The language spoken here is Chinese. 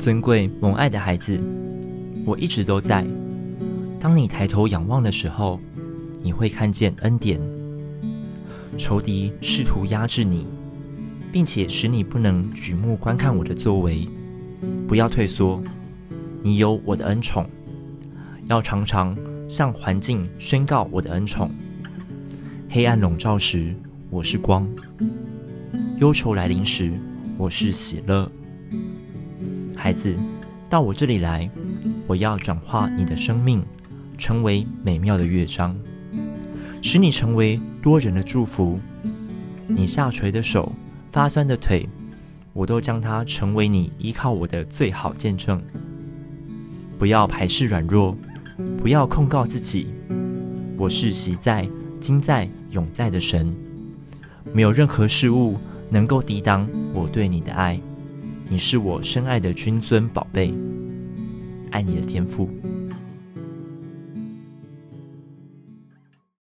尊贵蒙爱的孩子，我一直都在。当你抬头仰望的时候，你会看见恩典。仇敌试图压制你，并且使你不能举目观看我的作为。不要退缩，你有我的恩宠。要常常向环境宣告我的恩宠。黑暗笼罩时，我是光；忧愁来临时，我是喜乐。孩子，到我这里来，我要转化你的生命，成为美妙的乐章，使你成为多人的祝福。你下垂的手、发酸的腿，我都将它成为你依靠我的最好见证。不要排斥软弱，不要控告自己。我是昔在、今在、永在的神，没有任何事物能够抵挡我对你的爱。你是我深爱的君尊宝贝，爱你的天赋。